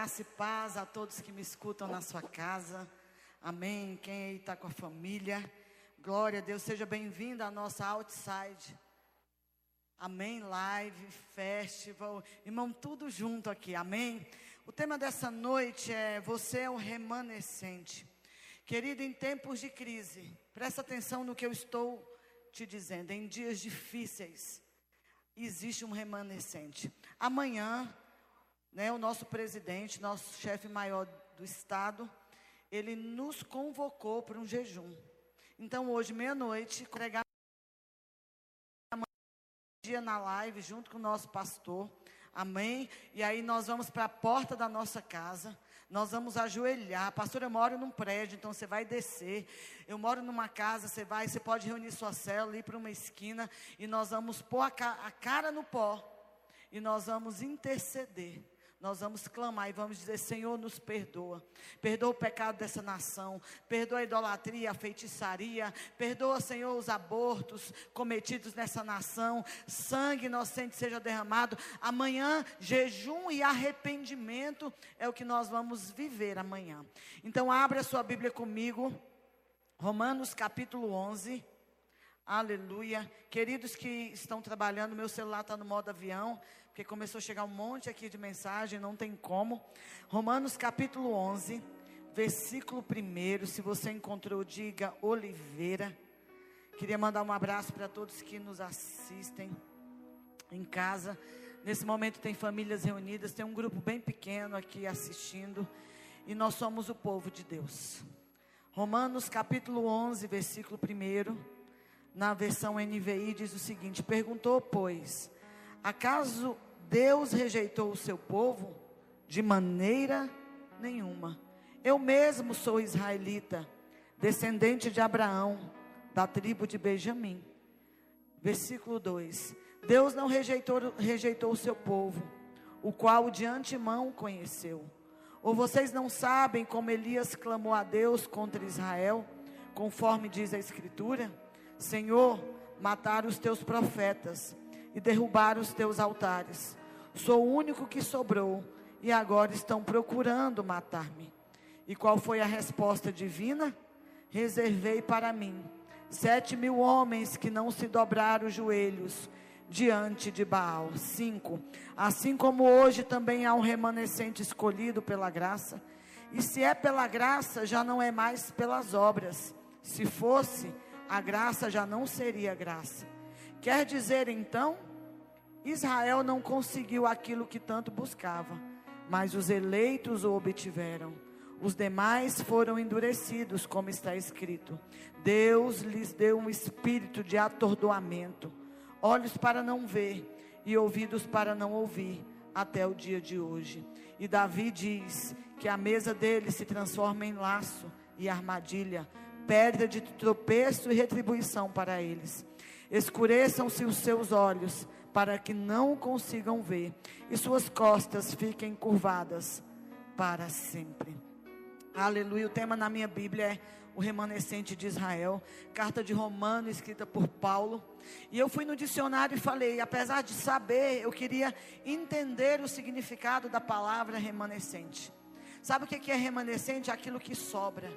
Graça e paz a todos que me escutam na sua casa. Amém. Quem aí está com a família. Glória a Deus. Seja bem-vindo à nossa Outside. Amém. Live, festival. Irmão, tudo junto aqui. Amém. O tema dessa noite é Você é o remanescente. Querido, em tempos de crise, presta atenção no que eu estou te dizendo. Em dias difíceis, existe um remanescente. Amanhã né, o nosso presidente, nosso chefe maior do Estado, ele nos convocou para um jejum. Então, hoje, meia-noite, pregar dia na live, junto com o nosso pastor. Amém? E aí nós vamos para a porta da nossa casa. Nós vamos ajoelhar. Pastor, eu moro num prédio, então você vai descer. Eu moro numa casa, você vai, você pode reunir sua célula, ir para uma esquina. E nós vamos pôr a, ca a cara no pó. E nós vamos interceder nós vamos clamar e vamos dizer: Senhor, nos perdoa. Perdoa o pecado dessa nação. Perdoa a idolatria, a feitiçaria. Perdoa, Senhor, os abortos cometidos nessa nação. Sangue inocente seja derramado. Amanhã, jejum e arrependimento é o que nós vamos viver amanhã. Então, abra sua Bíblia comigo. Romanos capítulo 11. Aleluia. Queridos que estão trabalhando, meu celular está no modo avião porque começou a chegar um monte aqui de mensagem, não tem como. Romanos capítulo 11, versículo 1. Se você encontrou, diga Oliveira. Queria mandar um abraço para todos que nos assistem em casa. Nesse momento tem famílias reunidas, tem um grupo bem pequeno aqui assistindo. E nós somos o povo de Deus. Romanos capítulo 11, versículo 1. Na versão NVI diz o seguinte: Perguntou, pois Acaso Deus rejeitou o seu povo? De maneira nenhuma. Eu mesmo sou israelita, descendente de Abraão, da tribo de Benjamim. Versículo 2: Deus não rejeitou, rejeitou o seu povo, o qual de antemão conheceu. Ou vocês não sabem como Elias clamou a Deus contra Israel, conforme diz a Escritura? Senhor, mataram os teus profetas e derrubaram os teus altares. Sou o único que sobrou e agora estão procurando matar-me. E qual foi a resposta divina? Reservei para mim sete mil homens que não se dobraram os joelhos diante de Baal. Cinco. Assim como hoje também há um remanescente escolhido pela graça. E se é pela graça, já não é mais pelas obras. Se fosse, a graça já não seria graça. Quer dizer então, Israel não conseguiu aquilo que tanto buscava, mas os eleitos o obtiveram. Os demais foram endurecidos, como está escrito. Deus lhes deu um espírito de atordoamento, olhos para não ver e ouvidos para não ouvir, até o dia de hoje. E Davi diz que a mesa dele se transforma em laço e armadilha, perda de tropeço e retribuição para eles. Escureçam-se os seus olhos, para que não consigam ver, e suas costas fiquem curvadas para sempre. Aleluia. O tema na minha Bíblia é o remanescente de Israel, carta de Romano escrita por Paulo. E eu fui no dicionário e falei, apesar de saber, eu queria entender o significado da palavra remanescente. Sabe o que é remanescente? Aquilo que sobra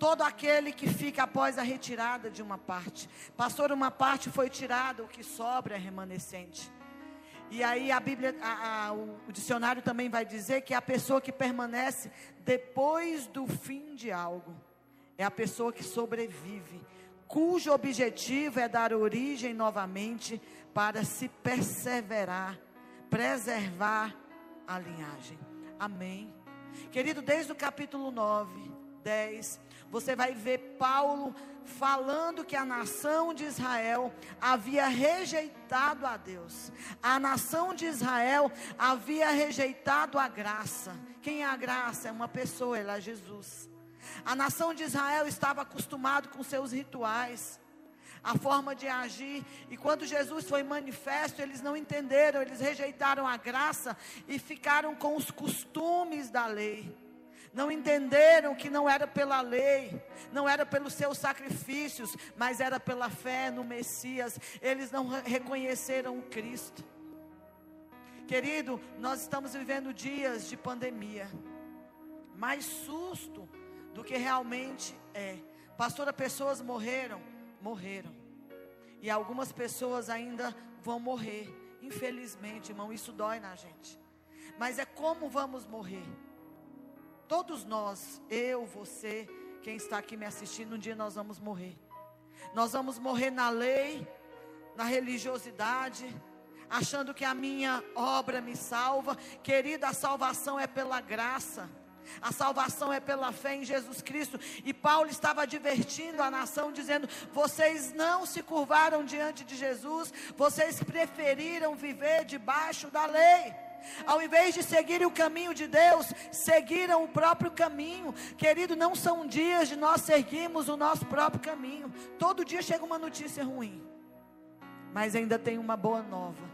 todo aquele que fica após a retirada de uma parte. Pastor, uma parte foi tirada, o que sobra é remanescente. E aí a Bíblia, a, a, o, o dicionário também vai dizer que é a pessoa que permanece depois do fim de algo. É a pessoa que sobrevive, cujo objetivo é dar origem novamente para se perseverar, preservar a linhagem. Amém. Querido, desde o capítulo 9, 10, você vai ver Paulo falando que a nação de Israel havia rejeitado a Deus. A nação de Israel havia rejeitado a graça. Quem é a graça? É uma pessoa, ela é Jesus. A nação de Israel estava acostumado com seus rituais a forma de agir. E quando Jesus foi manifesto, eles não entenderam, eles rejeitaram a graça e ficaram com os costumes da lei não entenderam que não era pela lei, não era pelos seus sacrifícios, mas era pela fé no Messias. Eles não reconheceram o Cristo. Querido, nós estamos vivendo dias de pandemia. Mais susto do que realmente é. Pastora, pessoas morreram, morreram. E algumas pessoas ainda vão morrer. Infelizmente, irmão, isso dói na gente. Mas é como vamos morrer. Todos nós, eu, você, quem está aqui me assistindo, um dia nós vamos morrer. Nós vamos morrer na lei, na religiosidade, achando que a minha obra me salva. Querida, a salvação é pela graça. A salvação é pela fé em Jesus Cristo. E Paulo estava advertindo a nação, dizendo: vocês não se curvaram diante de Jesus, vocês preferiram viver debaixo da lei. Ao invés de seguirem o caminho de Deus, seguiram o próprio caminho. Querido, não são dias de nós seguirmos o nosso próprio caminho. Todo dia chega uma notícia ruim. Mas ainda tem uma boa nova.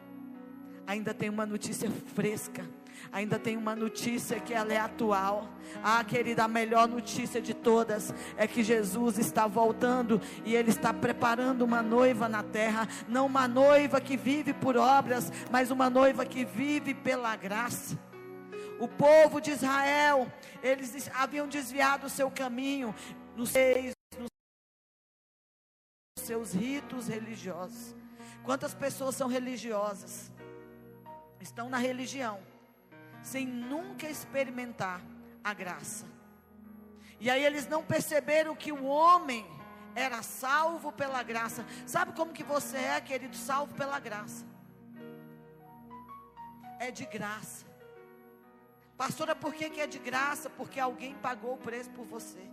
Ainda tem uma notícia fresca. Ainda tem uma notícia que ela é atual. Ah, querida, a melhor notícia de todas é que Jesus está voltando e ele está preparando uma noiva na terra, não uma noiva que vive por obras, mas uma noiva que vive pela graça. O povo de Israel, eles haviam desviado o seu caminho nos nos seus ritos religiosos. Quantas pessoas são religiosas? Estão na religião sem nunca experimentar a graça. E aí eles não perceberam que o homem era salvo pela graça. Sabe como que você é, querido, salvo pela graça? É de graça. Pastora, por que, que é de graça? Porque alguém pagou o preço por você.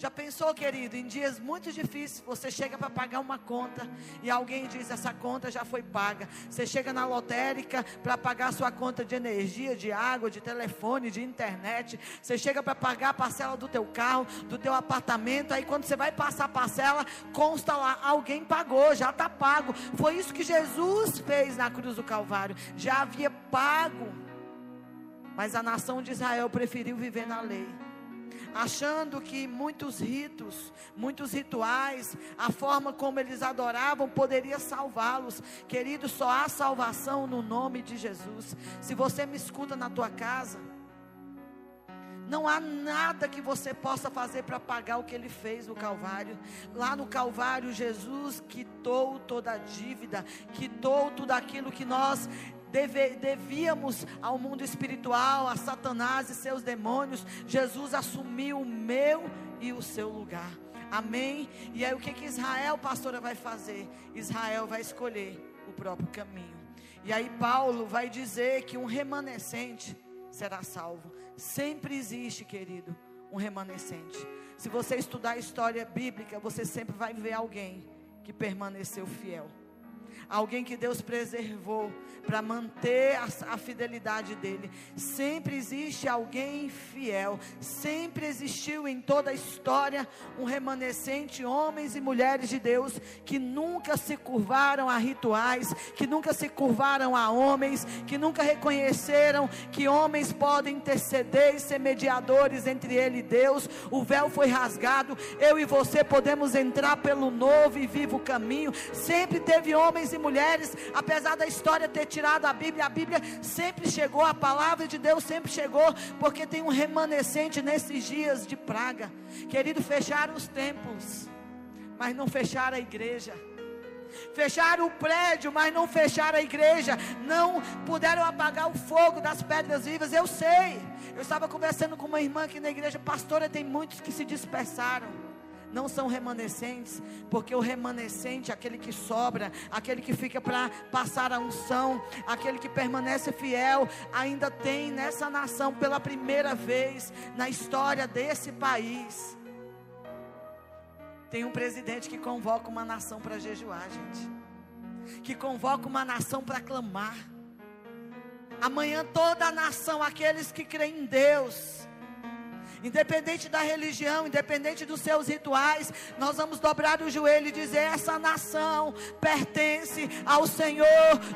Já pensou, querido, em dias muito difíceis, você chega para pagar uma conta e alguém diz: essa conta já foi paga. Você chega na lotérica para pagar sua conta de energia, de água, de telefone, de internet. Você chega para pagar a parcela do teu carro, do teu apartamento. Aí quando você vai passar a parcela, consta lá: alguém pagou, já está pago. Foi isso que Jesus fez na cruz do Calvário. Já havia pago. Mas a nação de Israel preferiu viver na lei achando que muitos ritos, muitos rituais, a forma como eles adoravam poderia salvá-los. Querido, só há salvação no nome de Jesus. Se você me escuta na tua casa, não há nada que você possa fazer para pagar o que ele fez no Calvário. Lá no Calvário, Jesus quitou toda a dívida, quitou tudo aquilo que nós deve, devíamos ao mundo espiritual, a Satanás e seus demônios, Jesus assumiu o meu e o seu lugar. Amém? E aí o que, que Israel, pastora, vai fazer? Israel vai escolher o próprio caminho. E aí Paulo vai dizer que um remanescente será salvo. Sempre existe, querido, um remanescente. Se você estudar a história bíblica, você sempre vai ver alguém que permaneceu fiel alguém que Deus preservou para manter a, a, fidelidade dele. Sempre existe alguém fiel, sempre existiu em toda a história um remanescente, homens e mulheres de Deus que nunca se curvaram a rituais, que nunca se curvaram a homens, que nunca reconheceram que homens podem interceder e ser mediadores entre ele e Deus. O véu foi rasgado, eu e você podemos entrar pelo novo e vivo caminho. Sempre teve homens e mulheres, apesar da história ter tirado a Bíblia, a Bíblia sempre chegou, a palavra de Deus sempre chegou, porque tem um remanescente nesses dias de praga. Querido, fecharam os templos, mas não fecharam a igreja. Fecharam o prédio, mas não fecharam a igreja. Não puderam apagar o fogo das pedras vivas. Eu sei. Eu estava conversando com uma irmã aqui na igreja, pastora, tem muitos que se dispersaram não são remanescentes, porque o remanescente, aquele que sobra, aquele que fica para passar a unção, aquele que permanece fiel, ainda tem nessa nação pela primeira vez na história desse país. Tem um presidente que convoca uma nação para jejuar, gente. Que convoca uma nação para clamar. Amanhã toda a nação, aqueles que creem em Deus, independente da religião, independente dos seus rituais, nós vamos dobrar o joelho e dizer: essa nação pertence ao Senhor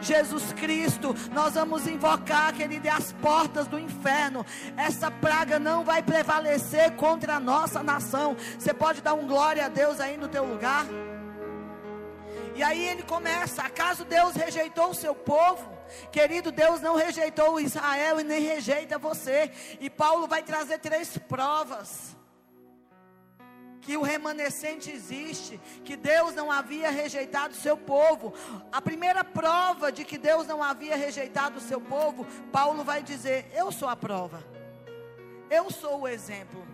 Jesus Cristo. Nós vamos invocar que Ele dê as portas do inferno. Essa praga não vai prevalecer contra a nossa nação. Você pode dar um glória a Deus aí no teu lugar? E aí ele começa: acaso Deus rejeitou o seu povo? Querido, Deus não rejeitou Israel e nem rejeita você. E Paulo vai trazer três provas que o remanescente existe, que Deus não havia rejeitado o seu povo. A primeira prova de que Deus não havia rejeitado o seu povo, Paulo vai dizer: Eu sou a prova, eu sou o exemplo.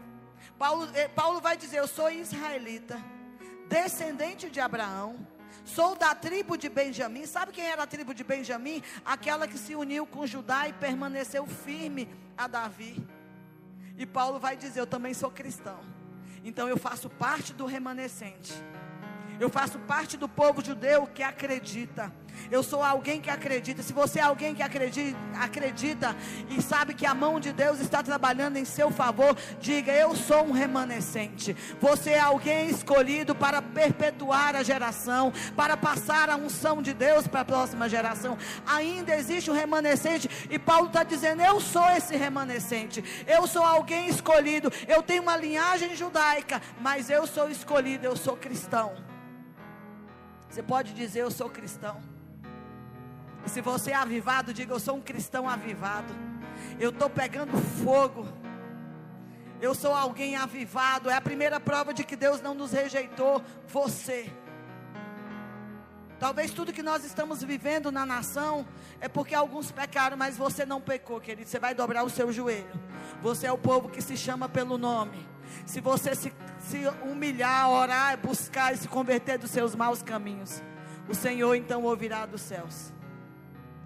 Paulo, eh, Paulo vai dizer: Eu sou israelita, descendente de Abraão. Sou da tribo de Benjamim. Sabe quem era a tribo de Benjamim? Aquela que se uniu com Judá e permaneceu firme a Davi. E Paulo vai dizer: Eu também sou cristão. Então eu faço parte do remanescente. Eu faço parte do povo judeu que acredita. Eu sou alguém que acredita. Se você é alguém que acredita, acredita e sabe que a mão de Deus está trabalhando em seu favor, diga: Eu sou um remanescente. Você é alguém escolhido para perpetuar a geração, para passar a unção de Deus para a próxima geração. Ainda existe um remanescente, e Paulo está dizendo: Eu sou esse remanescente. Eu sou alguém escolhido. Eu tenho uma linhagem judaica, mas eu sou escolhido. Eu sou cristão. Você pode dizer: Eu sou cristão. E se você é avivado, diga: Eu sou um cristão avivado. Eu estou pegando fogo. Eu sou alguém avivado. É a primeira prova de que Deus não nos rejeitou. Você. Talvez tudo que nós estamos vivendo na nação é porque alguns pecaram, mas você não pecou, querido. Você vai dobrar o seu joelho. Você é o povo que se chama pelo nome. Se você se, se humilhar, orar, buscar e se converter dos seus maus caminhos, o Senhor então ouvirá dos céus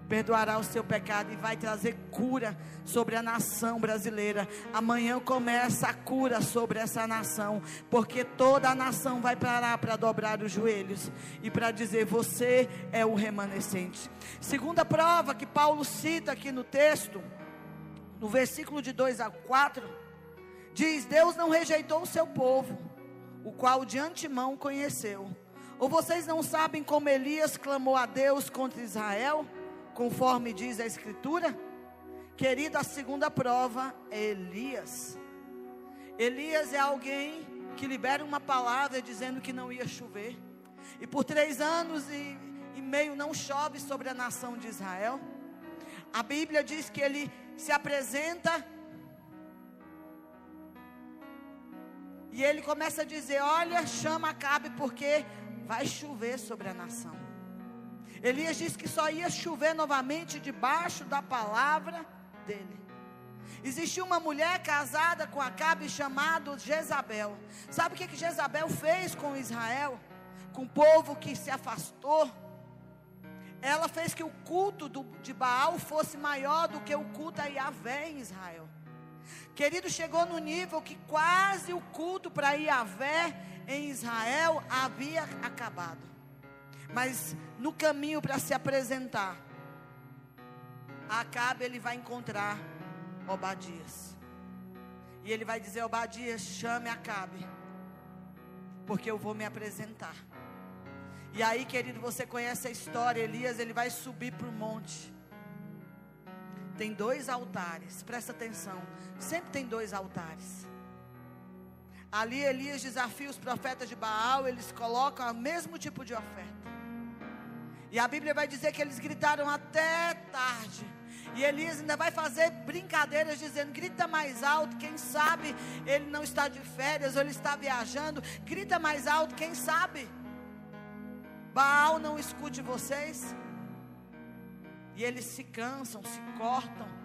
perdoará o seu pecado e vai trazer cura sobre a nação brasileira. Amanhã começa a cura sobre essa nação, porque toda a nação vai parar para dobrar os joelhos e para dizer: Você é o remanescente. Segunda prova que Paulo cita aqui no texto, no versículo de 2 a 4, diz: Deus não rejeitou o seu povo, o qual de antemão conheceu. Ou vocês não sabem como Elias clamou a Deus contra Israel? Conforme diz a Escritura? Querido, a segunda prova é Elias. Elias é alguém que libera uma palavra dizendo que não ia chover. E por três anos e, e meio não chove sobre a nação de Israel. A Bíblia diz que ele se apresenta e ele começa a dizer: Olha, chama Acabe porque vai chover sobre a nação. Elias disse que só ia chover novamente debaixo da palavra dele. Existia uma mulher casada com Acabe chamado Jezabel. Sabe o que, que Jezabel fez com Israel? Com o povo que se afastou? Ela fez que o culto do, de Baal fosse maior do que o culto a Yahvé em Israel. Querido, chegou no nível que quase o culto para Yahvé em Israel havia acabado. Mas no caminho para se apresentar, Acabe ele vai encontrar Obadias. E ele vai dizer: Obadias, chame Acabe, porque eu vou me apresentar. E aí, querido, você conhece a história. Elias, ele vai subir para o monte. Tem dois altares, presta atenção. Sempre tem dois altares. Ali Elias desafia os profetas de Baal, eles colocam o mesmo tipo de oferta. E a Bíblia vai dizer que eles gritaram até tarde. E Elias ainda vai fazer brincadeiras dizendo: grita mais alto, quem sabe ele não está de férias ou ele está viajando. Grita mais alto, quem sabe. Baal não escute vocês. E eles se cansam, se cortam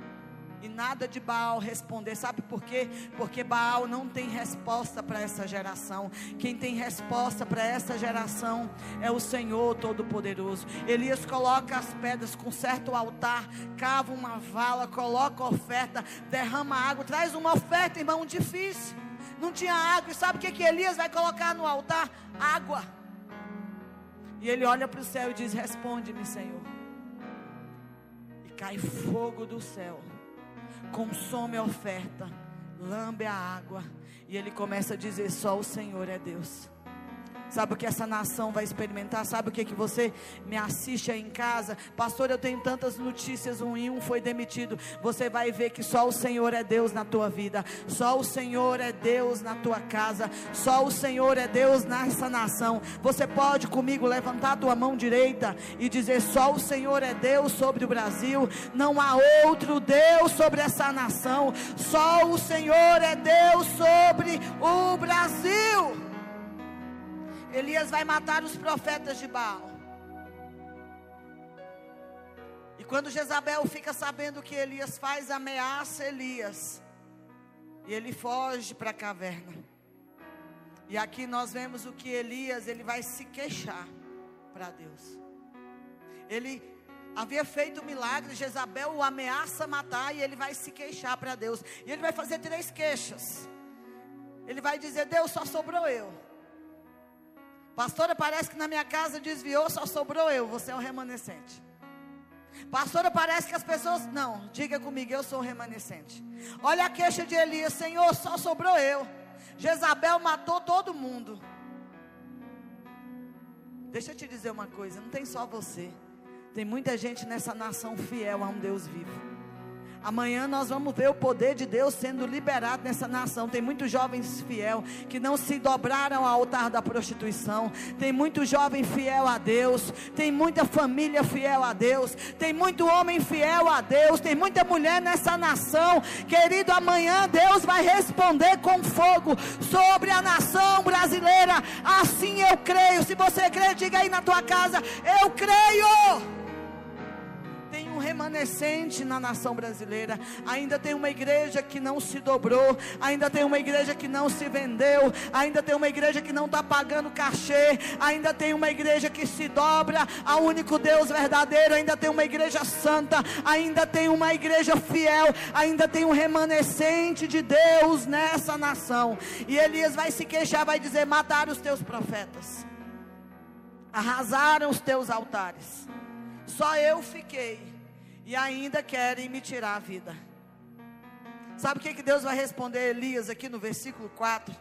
e nada de Baal responder. Sabe por quê? Porque Baal não tem resposta para essa geração. Quem tem resposta para essa geração é o Senhor Todo-Poderoso. Elias coloca as pedras com certo altar, cava uma vala, coloca oferta, derrama água, traz uma oferta, irmão, difícil. Não tinha água, e sabe o que, que Elias vai colocar no altar? Água. E ele olha para o céu e diz: Responde-me, Senhor. E cai fogo do céu consome a oferta, lambe a água. E ele começa a dizer: Só o Senhor é Deus. Sabe o que essa nação vai experimentar? Sabe o que, que você me assiste aí em casa? Pastor, eu tenho tantas notícias ruins, um foi demitido. Você vai ver que só o Senhor é Deus na tua vida, só o Senhor é Deus na tua casa, só o Senhor é Deus nessa nação. Você pode comigo levantar a tua mão direita e dizer: só o Senhor é Deus sobre o Brasil, não há outro Deus sobre essa nação, só o Senhor é Deus sobre o Brasil. Elias vai matar os profetas de Baal. E quando Jezabel fica sabendo que Elias faz, ameaça Elias. E ele foge para a caverna. E aqui nós vemos o que Elias, ele vai se queixar para Deus. Ele havia feito um milagre, Jezabel o ameaça matar e ele vai se queixar para Deus. E ele vai fazer três queixas. Ele vai dizer: Deus, só sobrou eu. Pastora, parece que na minha casa desviou, só sobrou eu. Você é o remanescente. Pastora, parece que as pessoas. Não, diga comigo, eu sou o remanescente. Olha a queixa de Elias: Senhor, só sobrou eu. Jezabel matou todo mundo. Deixa eu te dizer uma coisa: não tem só você. Tem muita gente nessa nação fiel a um Deus vivo. Amanhã nós vamos ver o poder de Deus sendo liberado nessa nação. Tem muitos jovens fiel que não se dobraram ao altar da prostituição. Tem muito jovem fiel a Deus. Tem muita família fiel a Deus. Tem muito homem fiel a Deus. Tem muita mulher nessa nação. Querido, amanhã Deus vai responder com fogo sobre a nação brasileira. Assim eu creio. Se você crê, diga aí na tua casa: Eu creio remanescente na nação brasileira, ainda tem uma igreja que não se dobrou, ainda tem uma igreja que não se vendeu, ainda tem uma igreja que não está pagando cachê, ainda tem uma igreja que se dobra ao único Deus verdadeiro, ainda tem uma igreja santa, ainda tem uma igreja fiel, ainda tem um remanescente de Deus nessa nação. E Elias vai se queixar, vai dizer: mataram os teus profetas, arrasaram os teus altares só eu fiquei. E ainda querem me tirar a vida. Sabe o que, que Deus vai responder a Elias aqui no versículo 4?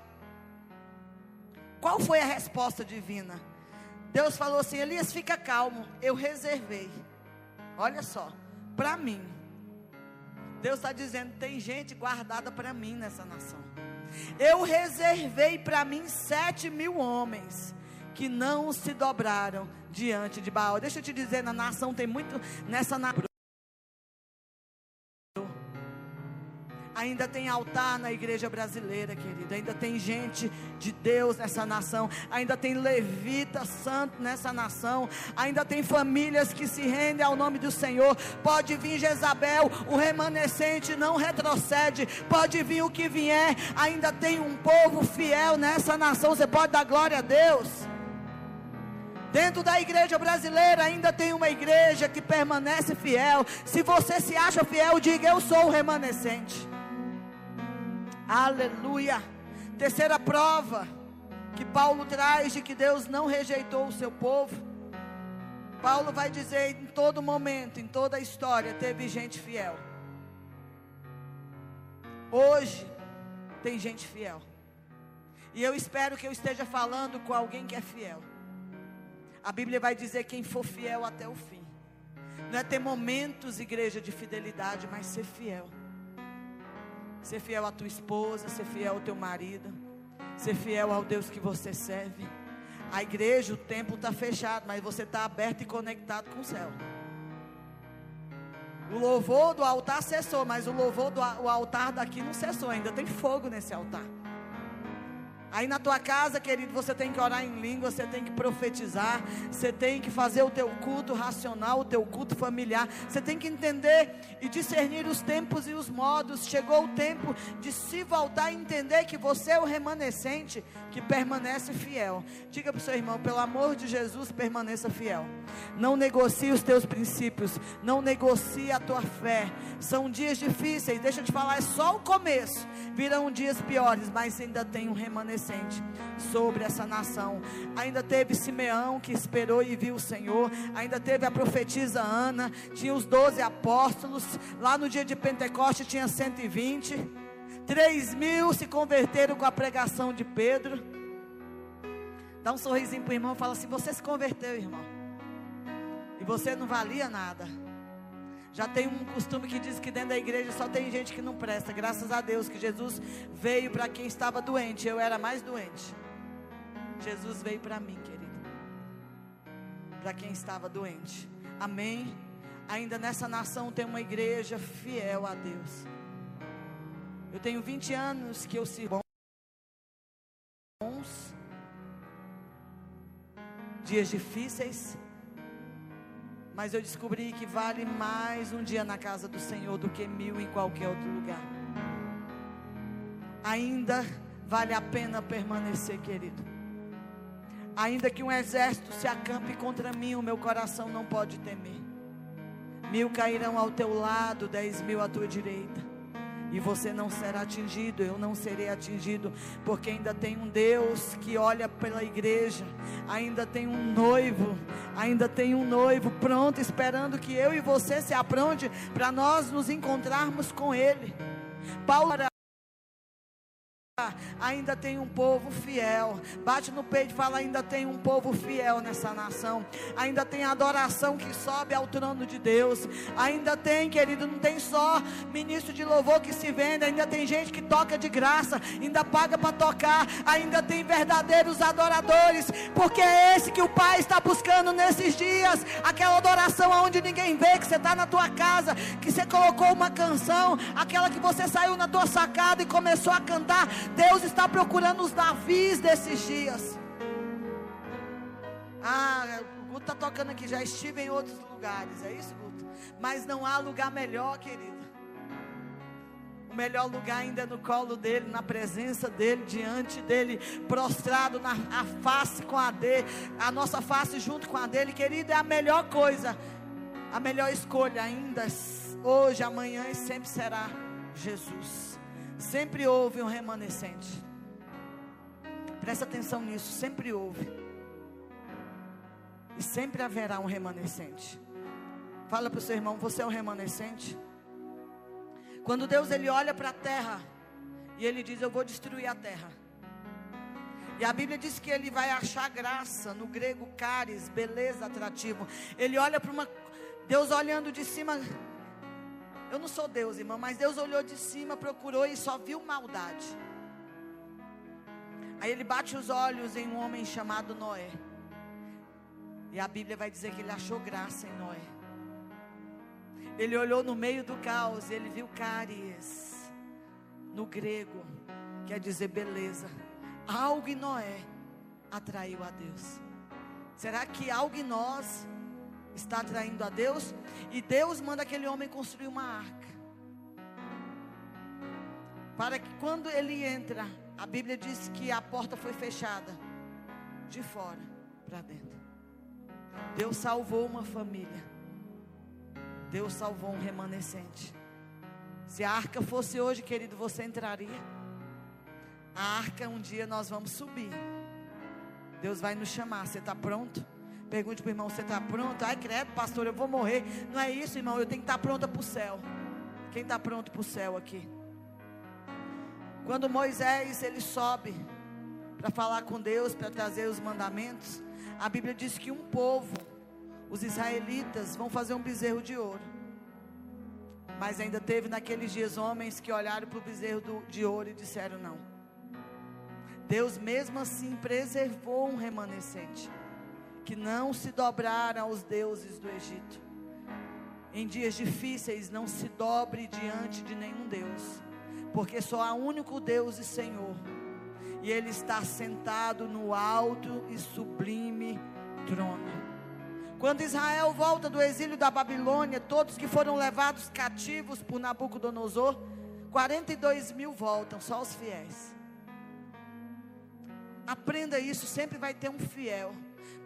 Qual foi a resposta divina? Deus falou assim: Elias, fica calmo, eu reservei. Olha só, para mim. Deus está dizendo: tem gente guardada para mim nessa nação. Eu reservei para mim sete mil homens que não se dobraram diante de Baal. Deixa eu te dizer, na nação tem muito nessa nação. Ainda tem altar na igreja brasileira, querido. Ainda tem gente de Deus nessa nação. Ainda tem levita santo nessa nação. Ainda tem famílias que se rendem ao nome do Senhor. Pode vir Jezabel, o remanescente não retrocede. Pode vir o que vier. Ainda tem um povo fiel nessa nação. Você pode dar glória a Deus. Dentro da igreja brasileira ainda tem uma igreja que permanece fiel. Se você se acha fiel, diga: Eu sou o remanescente. Aleluia. Terceira prova que Paulo traz de que Deus não rejeitou o seu povo. Paulo vai dizer em todo momento, em toda a história, teve gente fiel. Hoje tem gente fiel. E eu espero que eu esteja falando com alguém que é fiel. A Bíblia vai dizer quem for fiel até o fim. Não é ter momentos, igreja, de fidelidade, mas ser fiel. Ser fiel à tua esposa, ser fiel ao teu marido, ser fiel ao Deus que você serve. A igreja, o templo está fechado, mas você está aberto e conectado com o céu. O louvor do altar cessou, mas o louvor do o altar daqui não cessou, ainda tem fogo nesse altar. Aí na tua casa, querido, você tem que orar em língua, você tem que profetizar, você tem que fazer o teu culto racional, o teu culto familiar. Você tem que entender e discernir os tempos e os modos. Chegou o tempo de se voltar e entender que você é o remanescente que permanece fiel. Diga para o seu irmão, pelo amor de Jesus, permaneça fiel. Não negocie os teus princípios, não negocie a tua fé. São dias difíceis, deixa eu te falar, é só o começo. Virão dias piores, mas ainda tem um sobre essa nação. Ainda teve Simeão que esperou e viu o Senhor. Ainda teve a profetisa Ana. Tinha os doze apóstolos. Lá no dia de Pentecoste tinha 120. 3 mil se converteram com a pregação de Pedro. Dá um sorrisinho para o irmão e fala assim: Você se converteu, irmão. E você não valia nada. Já tem um costume que diz que dentro da igreja só tem gente que não presta. Graças a Deus que Jesus veio para quem estava doente. Eu era mais doente. Jesus veio para mim, querido. Para quem estava doente. Amém. Ainda nessa nação tem uma igreja fiel a Deus. Eu tenho 20 anos que eu sirvo bons, dias difíceis, mas eu descobri que vale mais um dia na casa do Senhor do que mil em qualquer outro lugar. Ainda vale a pena permanecer, querido. Ainda que um exército se acampe contra mim, o meu coração não pode temer. Mil cairão ao teu lado, dez mil à tua direita e você não será atingido, eu não serei atingido, porque ainda tem um Deus que olha pela igreja, ainda tem um noivo, ainda tem um noivo pronto, esperando que eu e você se apronte para nós nos encontrarmos com Ele. Paulo ainda tem um povo fiel. Bate no peito e fala: ainda tem um povo fiel nessa nação. Ainda tem adoração que sobe ao trono de Deus. Ainda tem, querido, não tem só ministro de louvor que se vende. Ainda tem gente que toca de graça, ainda paga para tocar. Ainda tem verdadeiros adoradores, porque é esse que o Pai está buscando nesses dias. Aquela adoração onde ninguém vê que você está na tua casa, que você colocou uma canção, aquela que você saiu na tua sacada e começou a cantar. Deus está procurando os Davis desses dias. Ah, o Guto está tocando aqui. Já estive em outros lugares. É isso, Guto? Mas não há lugar melhor, querido. O melhor lugar ainda é no colo dele, na presença dele, diante dele, prostrado na a face com a dele, a nossa face junto com a dele, querido, é a melhor coisa, a melhor escolha ainda, hoje, amanhã e sempre será Jesus. Sempre houve um remanescente. Presta atenção nisso, sempre houve. E sempre haverá um remanescente. Fala para o seu irmão, você é o remanescente. Quando Deus ele olha para a terra e ele diz: Eu vou destruir a terra. E a Bíblia diz que ele vai achar graça, no grego caris, beleza, atrativo. Ele olha para uma. Deus olhando de cima, eu não sou Deus, irmã, mas Deus olhou de cima, procurou e só viu maldade. Aí ele bate os olhos em um homem chamado Noé. E a Bíblia vai dizer que ele achou graça em Noé. Ele olhou no meio do caos e ele viu caries. No grego, quer dizer beleza. Algo em Noé atraiu a Deus. Será que algo em nós está atraindo a Deus. E Deus manda aquele homem construir uma arca. Para que quando ele entra, a Bíblia diz que a porta foi fechada de fora para dentro. Deus salvou uma família. Deus salvou um remanescente. Se a arca fosse hoje, querido, você entraria. A arca um dia nós vamos subir. Deus vai nos chamar. Você está pronto? Pergunte para o irmão: você está pronto? Ai, credo, pastor, eu vou morrer. Não é isso, irmão. Eu tenho que estar tá pronta para o céu. Quem está pronto para o céu aqui? Quando Moisés ele sobe para falar com Deus, para trazer os mandamentos, a Bíblia diz que um povo, os israelitas, vão fazer um bezerro de ouro. Mas ainda teve naqueles dias homens que olharam para o bezerro do, de ouro e disseram não. Deus mesmo assim preservou um remanescente que não se dobraram aos deuses do Egito. Em dias difíceis, não se dobre diante de nenhum Deus, porque só há único Deus e Senhor, e Ele está sentado no alto e sublime trono. Quando Israel volta do exílio da Babilônia, todos que foram levados cativos por Nabucodonosor, 42 mil voltam, só os fiéis. Aprenda isso, sempre vai ter um fiel.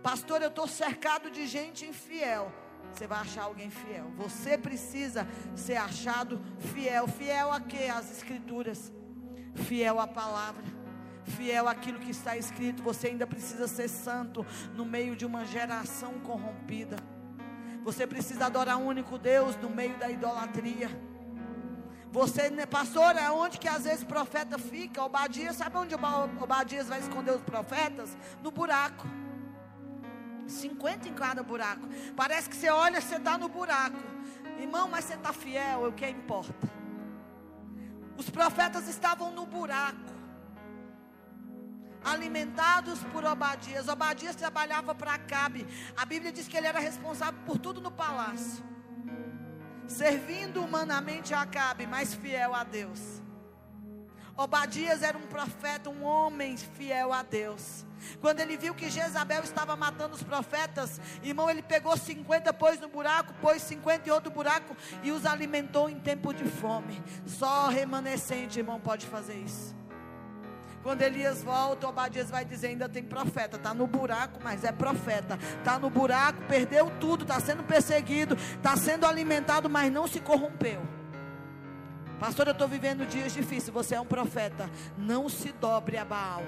Pastor, eu estou cercado de gente infiel. Você vai achar alguém fiel. Você precisa ser achado fiel. Fiel a quê? As escrituras. Fiel à palavra. Fiel àquilo que está escrito. Você ainda precisa ser santo no meio de uma geração corrompida. Você precisa adorar o único Deus no meio da idolatria. Você, né, pastor, é onde que às vezes o profeta fica? Obadias, sabe onde Obadias vai esconder os profetas? No buraco. 50 em cada buraco. Parece que você olha, você está no buraco. Irmão, mas você está fiel, é o que importa. Os profetas estavam no buraco. Alimentados por Obadias. Obadias trabalhava para Acabe. A Bíblia diz que ele era responsável por tudo no palácio servindo humanamente a Acabe, mas fiel a Deus. Obadias era um profeta, um homem fiel a Deus. Quando ele viu que Jezabel estava matando os profetas, irmão, ele pegou 50, pôs no buraco, pôs 50 em outro buraco e os alimentou em tempo de fome. Só remanescente, irmão, pode fazer isso. Quando Elias volta, Obadias vai dizer: ainda tem profeta, está no buraco, mas é profeta. Está no buraco, perdeu tudo, está sendo perseguido, está sendo alimentado, mas não se corrompeu. Pastor, eu estou vivendo dias difíceis. Você é um profeta. Não se dobre a Baal.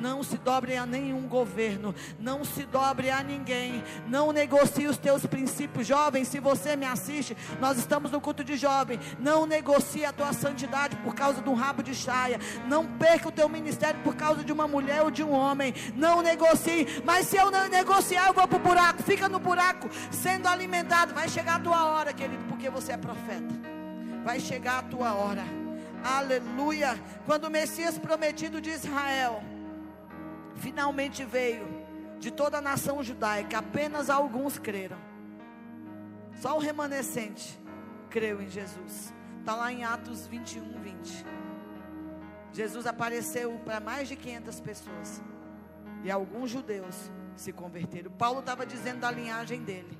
Não se dobre a nenhum governo. Não se dobre a ninguém. Não negocie os teus princípios. Jovem, se você me assiste, nós estamos no culto de jovem. Não negocie a tua santidade por causa de um rabo de chaia. Não perca o teu ministério por causa de uma mulher ou de um homem. Não negocie. Mas se eu não negociar, eu vou para o buraco. Fica no buraco, sendo alimentado. Vai chegar a tua hora, querido, porque você é profeta vai chegar a tua hora. Aleluia. Quando o Messias prometido de Israel finalmente veio de toda a nação judaica, apenas alguns creram. Só o remanescente creu em Jesus. Está lá em Atos 21, 20. Jesus apareceu para mais de 500 pessoas. E alguns judeus se converteram. Paulo estava dizendo da linhagem dele.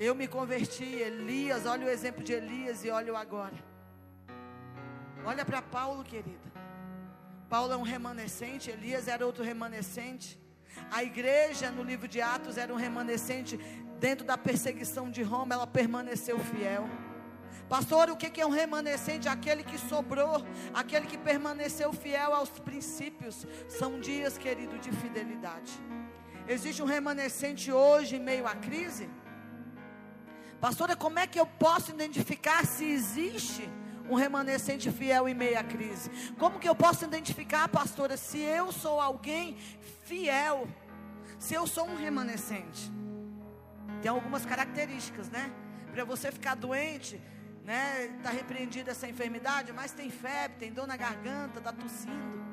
Eu me converti, Elias, olha o exemplo de Elias e olha o agora. Olha para Paulo, querida. Paulo é um remanescente, Elias era outro remanescente. A igreja no livro de Atos era um remanescente dentro da perseguição de Roma, ela permaneceu fiel. Pastor, o que é um remanescente? Aquele que sobrou, aquele que permaneceu fiel aos princípios. São dias, querido, de fidelidade. Existe um remanescente hoje em meio à crise? Pastora, como é que eu posso identificar se existe um remanescente fiel em meio à crise? Como que eu posso identificar, pastora, se eu sou alguém fiel? Se eu sou um remanescente? Tem algumas características, né? Para você ficar doente, né? Está repreendida essa enfermidade, mas tem febre, tem dor na garganta, está tossindo.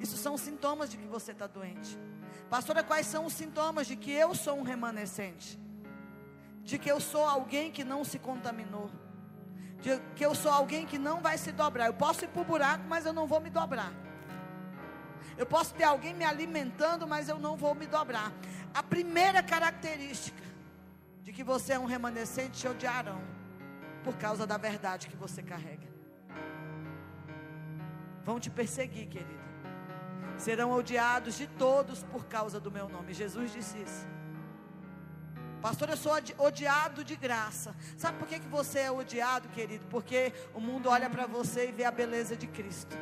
Isso são sintomas de que você está doente. Pastora, quais são os sintomas de que eu sou um remanescente? De que eu sou alguém que não se contaminou, de que eu sou alguém que não vai se dobrar. Eu posso ir para o buraco, mas eu não vou me dobrar. Eu posso ter alguém me alimentando, mas eu não vou me dobrar. A primeira característica de que você é um remanescente te odiarão por causa da verdade que você carrega. Vão te perseguir, querido. Serão odiados de todos por causa do meu nome. Jesus disse isso. Pastor, eu sou odiado de graça. Sabe por que, que você é odiado, querido? Porque o mundo olha para você e vê a beleza de Cristo.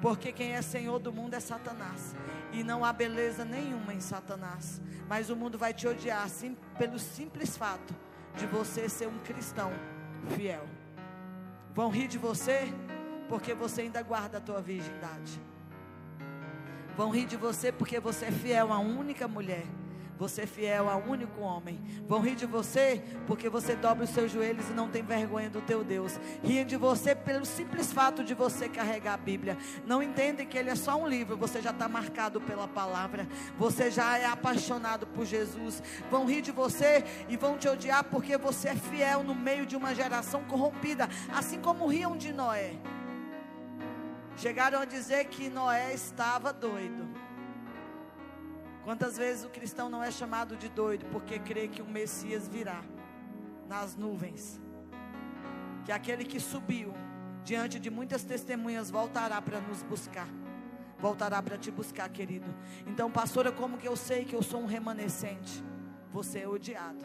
Porque quem é Senhor do mundo é Satanás. E não há beleza nenhuma em Satanás. Mas o mundo vai te odiar sim, pelo simples fato de você ser um cristão fiel. Vão rir de você porque você ainda guarda a tua virgindade. Vão rir de você porque você é fiel a única mulher você é fiel a um único homem. Vão rir de você porque você dobra os seus joelhos e não tem vergonha do teu Deus. Riem de você pelo simples fato de você carregar a Bíblia. Não entendem que ele é só um livro, você já está marcado pela palavra. Você já é apaixonado por Jesus. Vão rir de você e vão te odiar porque você é fiel no meio de uma geração corrompida, assim como riam de Noé. Chegaram a dizer que Noé estava doido. Quantas vezes o cristão não é chamado de doido porque crê que o Messias virá nas nuvens? Que aquele que subiu diante de muitas testemunhas voltará para nos buscar. Voltará para te buscar, querido. Então, pastora, como que eu sei que eu sou um remanescente? Você é odiado.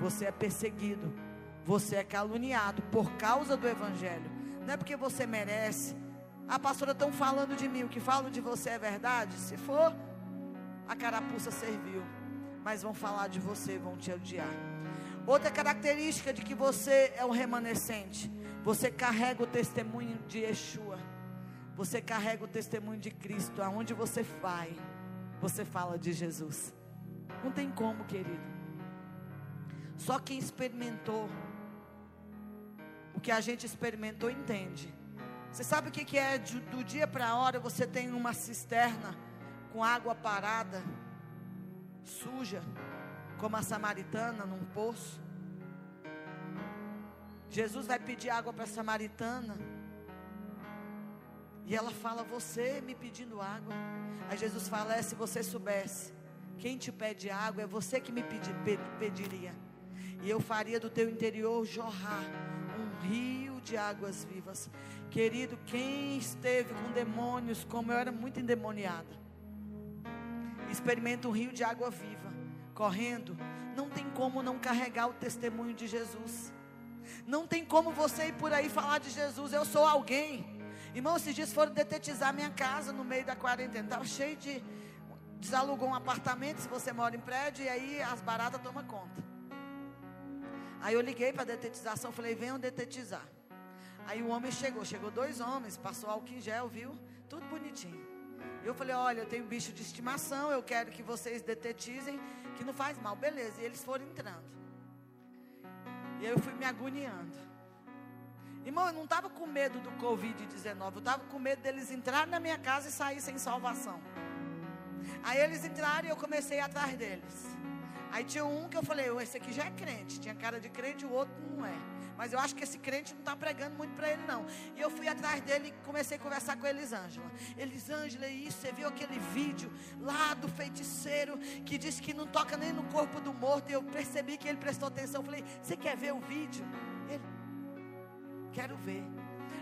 Você é perseguido. Você é caluniado por causa do evangelho. Não é porque você merece. A ah, pastora estão falando de mim, o que falam de você é verdade? Se for, a carapuça serviu. Mas vão falar de você, vão te odiar. Outra característica de que você é um remanescente. Você carrega o testemunho de Yeshua. Você carrega o testemunho de Cristo. Aonde você vai, você fala de Jesus. Não tem como, querido. Só quem experimentou o que a gente experimentou entende. Você sabe o que é do dia para a hora você tem uma cisterna com água parada, suja, como a samaritana num poço. Jesus vai pedir água para a samaritana. E ela fala: Você me pedindo água. Aí Jesus fala: É, se você soubesse, quem te pede água é você que me pedi, pediria. E eu faria do teu interior jorrar um rio de águas vivas. Querido, quem esteve com demônios, como eu era muito endemoniada, experimenta um rio de água viva, correndo, não tem como não carregar o testemunho de Jesus. Não tem como você ir por aí falar de Jesus. Eu sou alguém. Irmão, esses dias foram detetizar minha casa no meio da quarentena. Estava cheio de. Desalugou um apartamento, se você mora em prédio, e aí as baratas tomam conta. Aí eu liguei para a detetização, falei, venham detetizar. Aí o homem chegou, chegou dois homens, passou álcool em gel, viu? Tudo bonitinho. Eu falei, olha, eu tenho bicho de estimação, eu quero que vocês detetizem, que não faz mal. Beleza, e eles foram entrando. E eu fui me agoniando. Irmão, eu não estava com medo do Covid-19, eu estava com medo deles entrarem na minha casa e sair sem salvação. Aí eles entraram e eu comecei atrás deles. Aí tinha um que eu falei, esse aqui já é crente, tinha cara de crente, o outro não é. Mas eu acho que esse crente não está pregando muito para ele, não. E eu fui atrás dele e comecei a conversar com Elisângela. Elisângela, isso, você viu aquele vídeo lá do feiticeiro que disse que não toca nem no corpo do morto. E eu percebi que ele prestou atenção. Eu falei, você quer ver o vídeo? Ele, quero ver.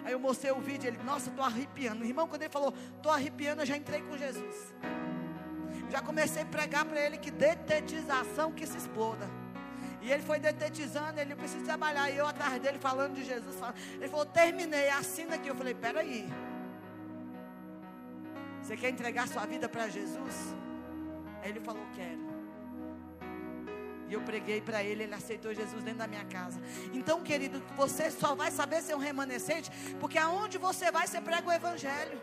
Aí eu mostrei o vídeo, ele, nossa, estou arrepiando. Irmão, quando ele falou, estou arrepiando, eu já entrei com Jesus. Já comecei a pregar para ele que detetização que se exploda. E ele foi detetizando, ele precisa trabalhar. E eu atrás dele falando de Jesus. Ele falou, terminei, assina aqui. Eu falei, peraí. Você quer entregar sua vida para Jesus? Aí ele falou, quero. E eu preguei para ele, ele aceitou Jesus dentro da minha casa. Então, querido, você só vai saber ser um remanescente, porque aonde você vai, você prega o evangelho.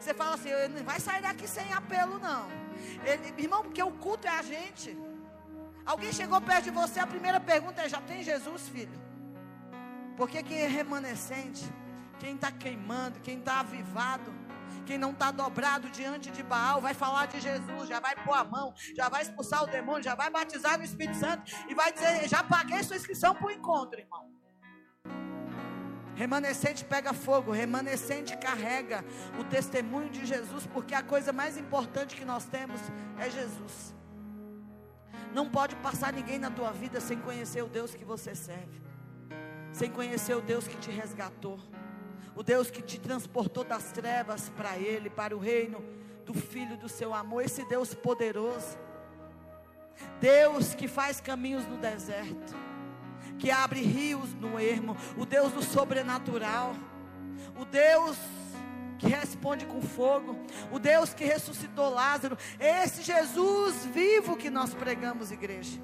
Você fala assim, não vai sair daqui sem apelo, não. Ele, irmão, porque o culto é a gente. Alguém chegou perto de você, a primeira pergunta é: já tem Jesus, filho? Porque quem é remanescente, quem está queimando, quem está avivado, quem não está dobrado diante de Baal, vai falar de Jesus, já vai pôr a mão, já vai expulsar o demônio, já vai batizar no Espírito Santo e vai dizer: já paguei sua inscrição para o encontro, irmão. Remanescente pega fogo, remanescente carrega o testemunho de Jesus, porque a coisa mais importante que nós temos é Jesus. Não pode passar ninguém na tua vida sem conhecer o Deus que você serve, sem conhecer o Deus que te resgatou, o Deus que te transportou das trevas para Ele, para o reino do Filho do seu amor, esse Deus poderoso, Deus que faz caminhos no deserto, que abre rios no ermo, o Deus do sobrenatural, o Deus que responde com fogo, o Deus que ressuscitou Lázaro, esse Jesus vivo que nós pregamos, igreja.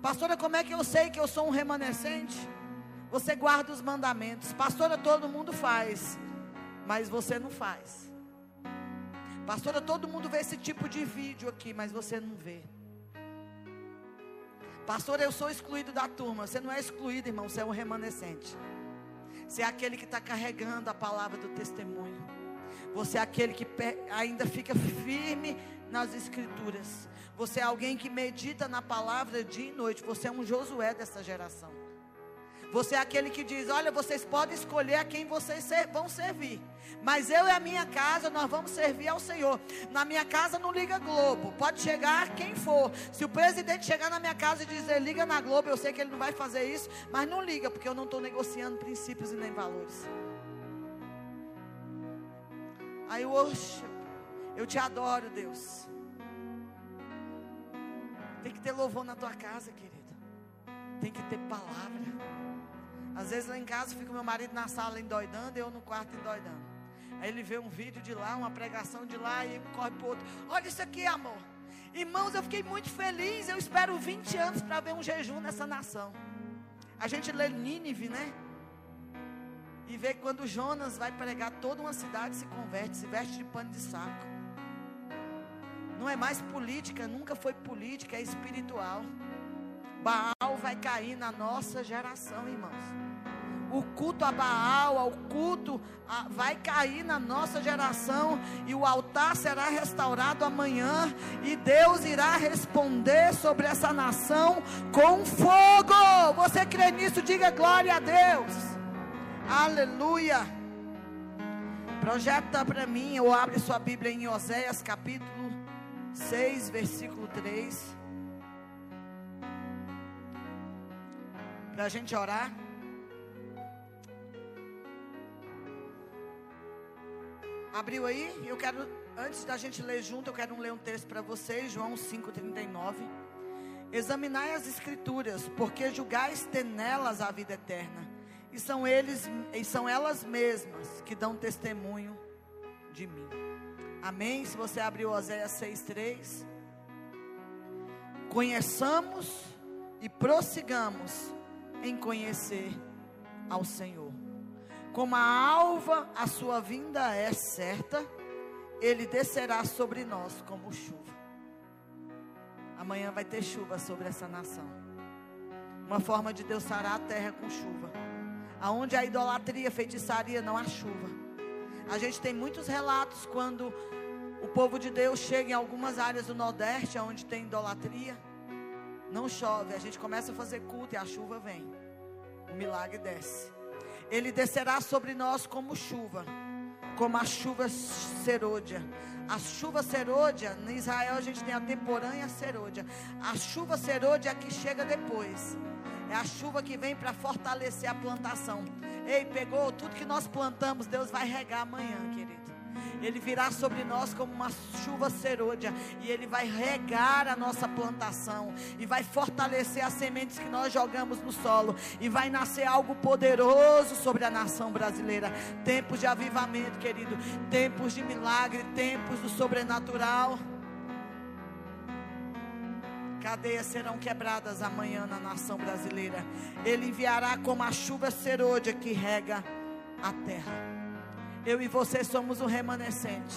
Pastora, como é que eu sei que eu sou um remanescente? Você guarda os mandamentos. Pastora, todo mundo faz, mas você não faz. Pastora, todo mundo vê esse tipo de vídeo aqui, mas você não vê. Pastor, eu sou excluído da turma. Você não é excluído, irmão, você é um remanescente. Você é aquele que está carregando a palavra do testemunho. Você é aquele que ainda fica firme nas escrituras. Você é alguém que medita na palavra dia e noite. Você é um Josué dessa geração. Você é aquele que diz: Olha, vocês podem escolher a quem vocês vão servir. Mas eu e a minha casa, nós vamos servir ao Senhor. Na minha casa não liga Globo. Pode chegar quem for. Se o presidente chegar na minha casa e dizer liga na Globo, eu sei que ele não vai fazer isso. Mas não liga, porque eu não estou negociando princípios e nem valores. Aí eu, eu te adoro, Deus. Tem que ter louvor na tua casa, querido. Tem que ter palavra. Às vezes lá em casa fica meu marido na sala endoidando eu no quarto endoidando. Aí ele vê um vídeo de lá, uma pregação de lá e corre para o outro. Olha isso aqui, amor. Irmãos, eu fiquei muito feliz. Eu espero 20 anos para ver um jejum nessa nação. A gente lê Nínive, né? E vê quando Jonas vai pregar, toda uma cidade se converte, se veste de pano de saco. Não é mais política, nunca foi política, é espiritual. Baal vai cair na nossa geração, irmãos o culto a Baal, o culto a, vai cair na nossa geração e o altar será restaurado amanhã e Deus irá responder sobre essa nação com fogo. Você crê nisso? Diga glória a Deus. Aleluia. Projeta para mim, ou abre sua Bíblia em Oséias capítulo 6, versículo 3. Para a gente orar. Abriu aí? Eu quero, antes da gente ler junto, eu quero ler um texto para vocês, João 5,39. Examinai as escrituras, porque julgais ter nelas a vida eterna. E são eles, e são elas mesmas que dão testemunho de mim. Amém? Se você abriu Oséias 6,3. Conheçamos e prossigamos em conhecer ao Senhor. Como a alva, a sua vinda é certa, ele descerá sobre nós como chuva. Amanhã vai ter chuva sobre essa nação. Uma forma de Deus sarar a terra com chuva. Aonde a idolatria, feitiçaria, não há chuva. A gente tem muitos relatos quando o povo de Deus chega em algumas áreas do Nordeste, onde tem idolatria, não chove, a gente começa a fazer culto e a chuva vem. O milagre desce. Ele descerá sobre nós como chuva, como a chuva serôdia. A chuva serôdia, em Israel a gente tem a temporânea serôdia. A chuva serôdia é que chega depois. É a chuva que vem para fortalecer a plantação. Ei, pegou tudo que nós plantamos, Deus vai regar amanhã, querido. Ele virá sobre nós como uma chuva serôdia. E Ele vai regar a nossa plantação. E vai fortalecer as sementes que nós jogamos no solo. E vai nascer algo poderoso sobre a nação brasileira. Tempos de avivamento, querido. Tempos de milagre. Tempos do sobrenatural. Cadeias serão quebradas amanhã na nação brasileira. Ele enviará como a chuva serôdia que rega a terra. Eu e você somos o remanescente.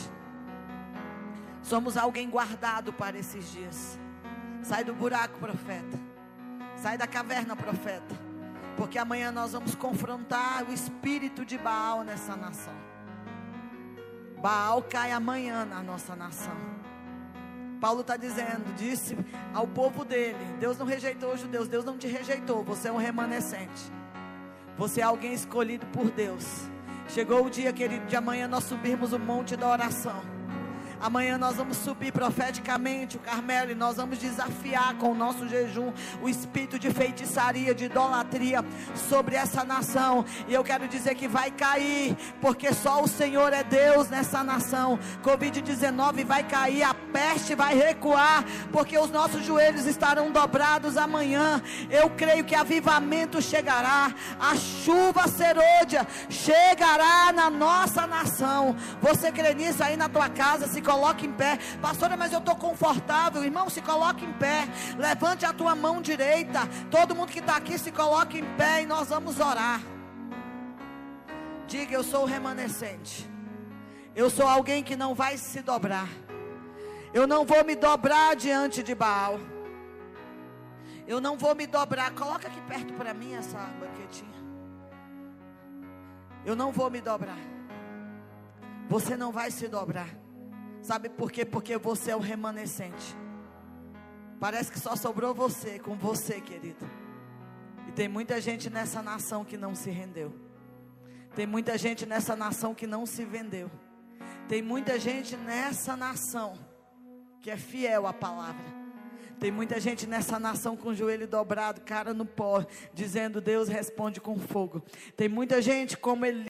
Somos alguém guardado para esses dias. Sai do buraco, profeta. Sai da caverna, profeta. Porque amanhã nós vamos confrontar o espírito de Baal nessa nação. Baal cai amanhã na nossa nação. Paulo está dizendo, disse ao povo dele: Deus não rejeitou os judeus, Deus não te rejeitou, você é um remanescente. Você é alguém escolhido por Deus. Chegou o dia, querido, de amanhã nós subirmos o monte da oração. Amanhã nós vamos subir profeticamente o Carmelo e nós vamos desafiar com o nosso jejum o espírito de feitiçaria, de idolatria sobre essa nação. E eu quero dizer que vai cair, porque só o Senhor é Deus nessa nação. Covid-19 vai cair, a peste vai recuar, porque os nossos joelhos estarão dobrados amanhã. Eu creio que avivamento chegará, a chuva serôdia chegará na nossa nação. Você crê nisso aí na tua casa? Se coloque em pé. Pastora, mas eu estou confortável. Irmão, se coloque em pé. Levante a tua mão direita. Todo mundo que está aqui se coloque em pé e nós vamos orar. Diga, eu sou o remanescente. Eu sou alguém que não vai se dobrar. Eu não vou me dobrar diante de Baal. Eu não vou me dobrar. Coloca aqui perto para mim essa banquetinha. Eu não vou me dobrar. Você não vai se dobrar. Sabe por quê? Porque você é o remanescente. Parece que só sobrou você, com você, querido. E tem muita gente nessa nação que não se rendeu. Tem muita gente nessa nação que não se vendeu. Tem muita gente nessa nação que é fiel à palavra. Tem muita gente nessa nação com o joelho dobrado, cara no pó, dizendo: Deus responde com fogo. Tem muita gente como ele